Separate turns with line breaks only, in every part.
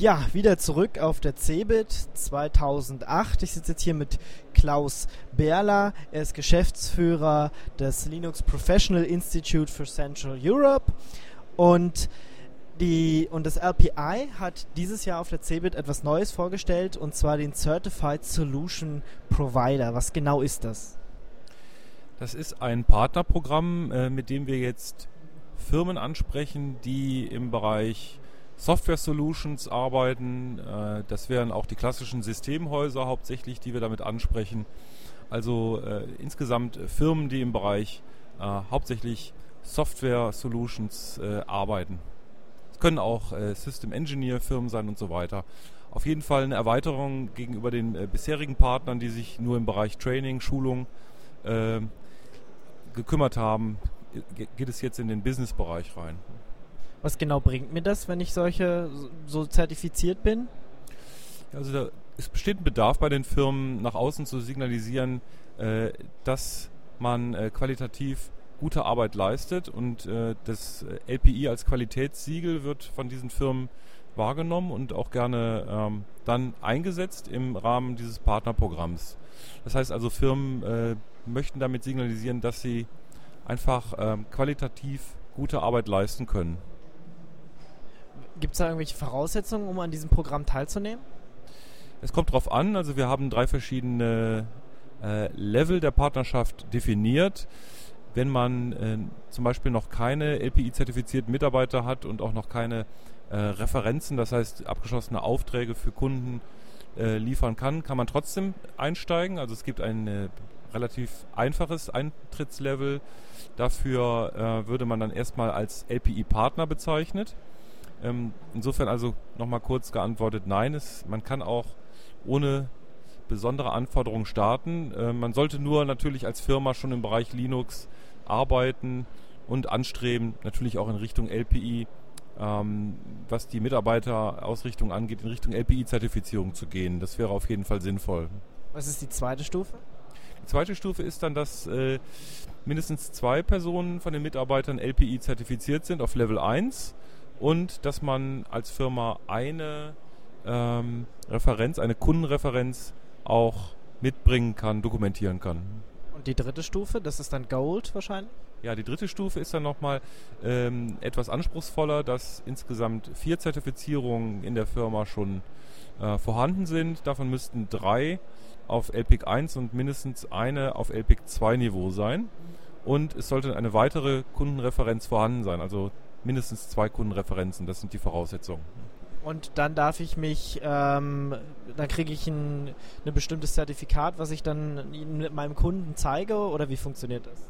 Ja, wieder zurück auf der CeBIT 2008. Ich sitze jetzt hier mit Klaus Berler. Er ist Geschäftsführer des Linux Professional Institute for Central Europe. Und, die, und das LPI hat dieses Jahr auf der CeBIT etwas Neues vorgestellt, und zwar den Certified Solution Provider. Was genau ist das?
Das ist ein Partnerprogramm, äh, mit dem wir jetzt Firmen ansprechen, die im Bereich Software Solutions arbeiten. Äh, das wären auch die klassischen Systemhäuser hauptsächlich, die wir damit ansprechen. Also äh, insgesamt Firmen, die im Bereich äh, hauptsächlich Software Solutions äh, arbeiten. Es können auch äh, System Engineer Firmen sein und so weiter. Auf jeden Fall eine Erweiterung gegenüber den äh, bisherigen Partnern, die sich nur im Bereich Training, Schulung gekümmert haben, geht es jetzt in den Business-Bereich rein.
Was genau bringt mir das, wenn ich solche so zertifiziert bin?
Also da, es besteht ein Bedarf bei den Firmen, nach außen zu signalisieren, äh, dass man äh, qualitativ gute Arbeit leistet und äh, das LPI als Qualitätssiegel wird von diesen Firmen wahrgenommen und auch gerne ähm, dann eingesetzt im Rahmen dieses Partnerprogramms. Das heißt also, Firmen äh, möchten damit signalisieren, dass sie einfach ähm, qualitativ gute Arbeit leisten können.
Gibt es da irgendwelche Voraussetzungen, um an diesem Programm teilzunehmen?
Es kommt darauf an, also wir haben drei verschiedene äh, Level der Partnerschaft definiert. Wenn man äh, zum Beispiel noch keine LPI-zertifizierten Mitarbeiter hat und auch noch keine äh, Referenzen, das heißt abgeschlossene Aufträge für Kunden äh, liefern kann, kann man trotzdem einsteigen. Also es gibt ein äh, relativ einfaches Eintrittslevel. Dafür äh, würde man dann erstmal als LPI-Partner bezeichnet. Ähm, insofern also nochmal kurz geantwortet, nein, es, man kann auch ohne besondere Anforderungen starten. Äh, man sollte nur natürlich als Firma schon im Bereich Linux arbeiten und anstreben, natürlich auch in Richtung LPI, ähm, was die Mitarbeiterausrichtung angeht, in Richtung LPI-Zertifizierung zu gehen. Das wäre auf jeden Fall sinnvoll.
Was ist die zweite Stufe?
Die zweite Stufe ist dann, dass äh, mindestens zwei Personen von den Mitarbeitern LPI zertifiziert sind auf Level 1 und dass man als Firma eine ähm, Referenz, eine Kundenreferenz auch mitbringen kann, dokumentieren kann.
Und die dritte Stufe, das ist dann Gold wahrscheinlich?
Ja, die dritte Stufe ist dann nochmal ähm, etwas anspruchsvoller, dass insgesamt vier Zertifizierungen in der Firma schon äh, vorhanden sind. Davon müssten drei auf LPIC 1 und mindestens eine auf LPIC 2 Niveau sein. Und es sollte eine weitere Kundenreferenz vorhanden sein. Also mindestens zwei Kundenreferenzen, das sind die Voraussetzungen.
Und dann darf ich mich, ähm, dann kriege ich ein, ein bestimmtes Zertifikat, was ich dann meinem Kunden zeige oder wie funktioniert das?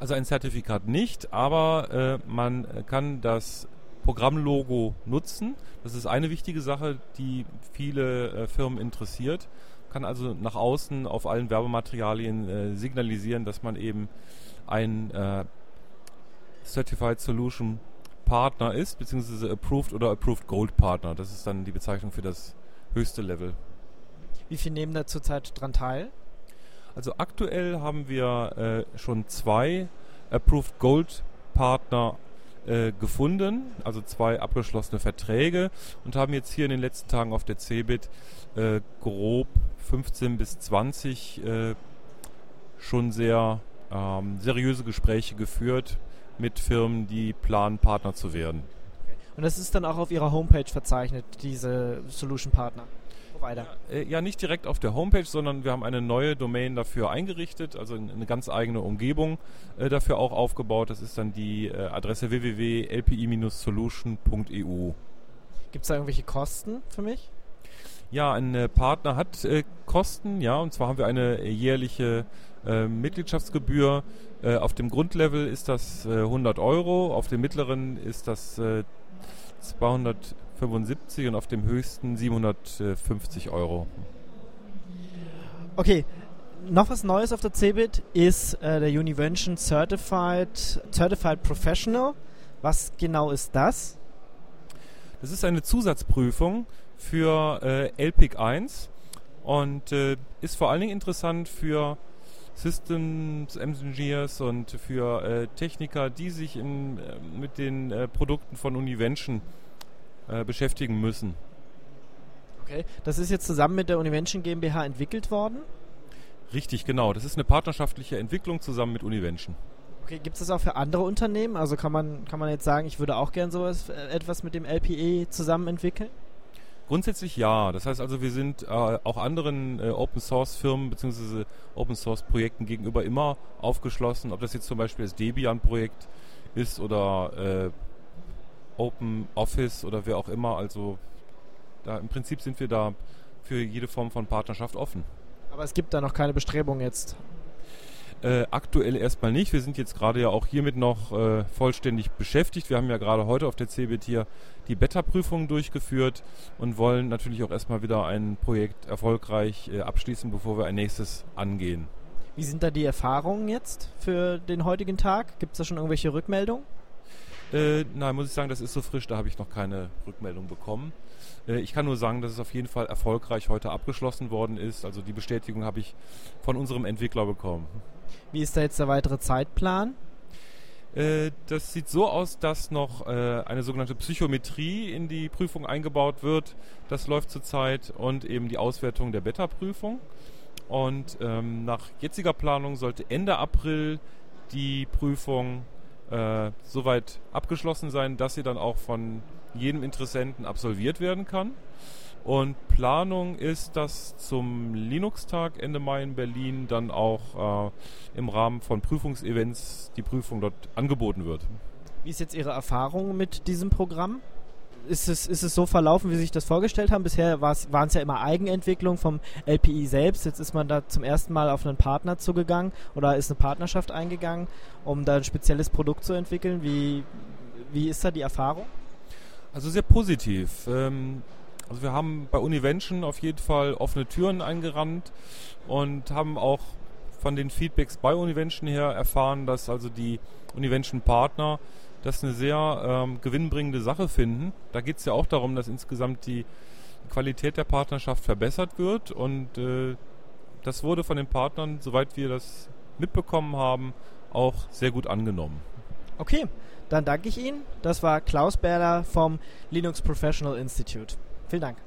Also ein Zertifikat nicht, aber äh, man kann das Programmlogo nutzen. Das ist eine wichtige Sache, die viele äh, Firmen interessiert. Kann also nach außen auf allen Werbematerialien äh, signalisieren, dass man eben ein äh, Certified Solution Partner ist, beziehungsweise Approved oder Approved Gold Partner. Das ist dann die Bezeichnung für das höchste Level.
Wie viele nehmen da zurzeit dran teil?
Also aktuell haben wir äh, schon zwei Approved Gold Partner äh, gefunden, also zwei abgeschlossene Verträge und haben jetzt hier in den letzten Tagen auf der CeBIT äh, grob 15 bis 20 äh, schon sehr ähm, seriöse Gespräche geführt mit Firmen, die planen, Partner zu werden.
Und das ist dann auch auf Ihrer Homepage verzeichnet, diese Solution Partner.
Provider. Äh, ja, nicht direkt auf der Homepage, sondern wir haben eine neue Domain dafür eingerichtet, also eine ganz eigene Umgebung äh, dafür auch aufgebaut. Das ist dann die äh, Adresse www.lpi-solution.eu.
Gibt es da irgendwelche Kosten für mich?
Ja, ein äh, Partner hat äh, Kosten, ja, und zwar haben wir eine jährliche äh, Mitgliedschaftsgebühr. Äh, auf dem Grundlevel ist das 100 äh, Euro, auf dem mittleren ist das 275 und auf dem höchsten 750 Euro.
Okay, noch was Neues auf der CeBIT ist äh, der Univention Certified, Certified Professional. Was genau ist das?
Das ist eine Zusatzprüfung für äh, LPIC 1 und äh, ist vor allen Dingen interessant für Systems Engineers und für äh, Techniker, die sich in, äh, mit den äh, Produkten von Univention äh, beschäftigen müssen.
Okay, das ist jetzt zusammen mit der Univention GmbH entwickelt worden?
Richtig, genau. Das ist eine partnerschaftliche Entwicklung zusammen mit Univention.
Okay, gibt es das auch für andere Unternehmen? Also kann man, kann man jetzt sagen, ich würde auch gern sowas, äh, etwas mit dem LPE zusammen entwickeln?
Grundsätzlich ja. Das heißt also, wir sind äh, auch anderen äh, Open Source Firmen bzw. Open Source Projekten gegenüber immer aufgeschlossen, ob das jetzt zum Beispiel das Debian Projekt ist oder äh, Open Office oder wer auch immer. Also da, im Prinzip sind wir da für jede Form von Partnerschaft offen.
Aber es gibt da noch keine Bestrebung jetzt.
Äh, aktuell erstmal nicht. Wir sind jetzt gerade ja auch hiermit noch äh, vollständig beschäftigt. Wir haben ja gerade heute auf der CeBIT hier die Beta-Prüfung durchgeführt und wollen natürlich auch erstmal wieder ein Projekt erfolgreich äh, abschließen, bevor wir ein nächstes angehen.
Wie sind da die Erfahrungen jetzt für den heutigen Tag? Gibt es da schon irgendwelche Rückmeldungen?
Äh, nein, muss ich sagen, das ist so frisch, da habe ich noch keine Rückmeldung bekommen. Äh, ich kann nur sagen, dass es auf jeden Fall erfolgreich heute abgeschlossen worden ist. Also die Bestätigung habe ich von unserem Entwickler bekommen.
Wie ist da jetzt der weitere Zeitplan?
Äh, das sieht so aus, dass noch äh, eine sogenannte Psychometrie in die Prüfung eingebaut wird. Das läuft zurzeit und eben die Auswertung der Beta-Prüfung. Und ähm, nach jetziger Planung sollte Ende April die Prüfung äh, soweit abgeschlossen sein, dass sie dann auch von jedem Interessenten absolviert werden kann. Und Planung ist, dass zum Linux-Tag Ende Mai in Berlin dann auch äh, im Rahmen von Prüfungsevents die Prüfung dort angeboten wird.
Wie ist jetzt Ihre Erfahrung mit diesem Programm? Ist es, ist es so verlaufen, wie Sie sich das vorgestellt haben? Bisher waren es ja immer Eigenentwicklung vom LPI selbst. Jetzt ist man da zum ersten Mal auf einen Partner zugegangen oder ist eine Partnerschaft eingegangen, um da ein spezielles Produkt zu entwickeln. Wie, wie ist da die Erfahrung?
Also sehr positiv. Ähm, also wir haben bei Univention auf jeden Fall offene Türen eingerannt und haben auch von den Feedbacks bei Univention her erfahren, dass also die Univention-Partner das eine sehr ähm, gewinnbringende Sache finden. Da geht es ja auch darum, dass insgesamt die Qualität der Partnerschaft verbessert wird und äh, das wurde von den Partnern, soweit wir das mitbekommen haben, auch sehr gut angenommen.
Okay, dann danke ich Ihnen. Das war Klaus Berler vom Linux Professional Institute. Vielen Dank.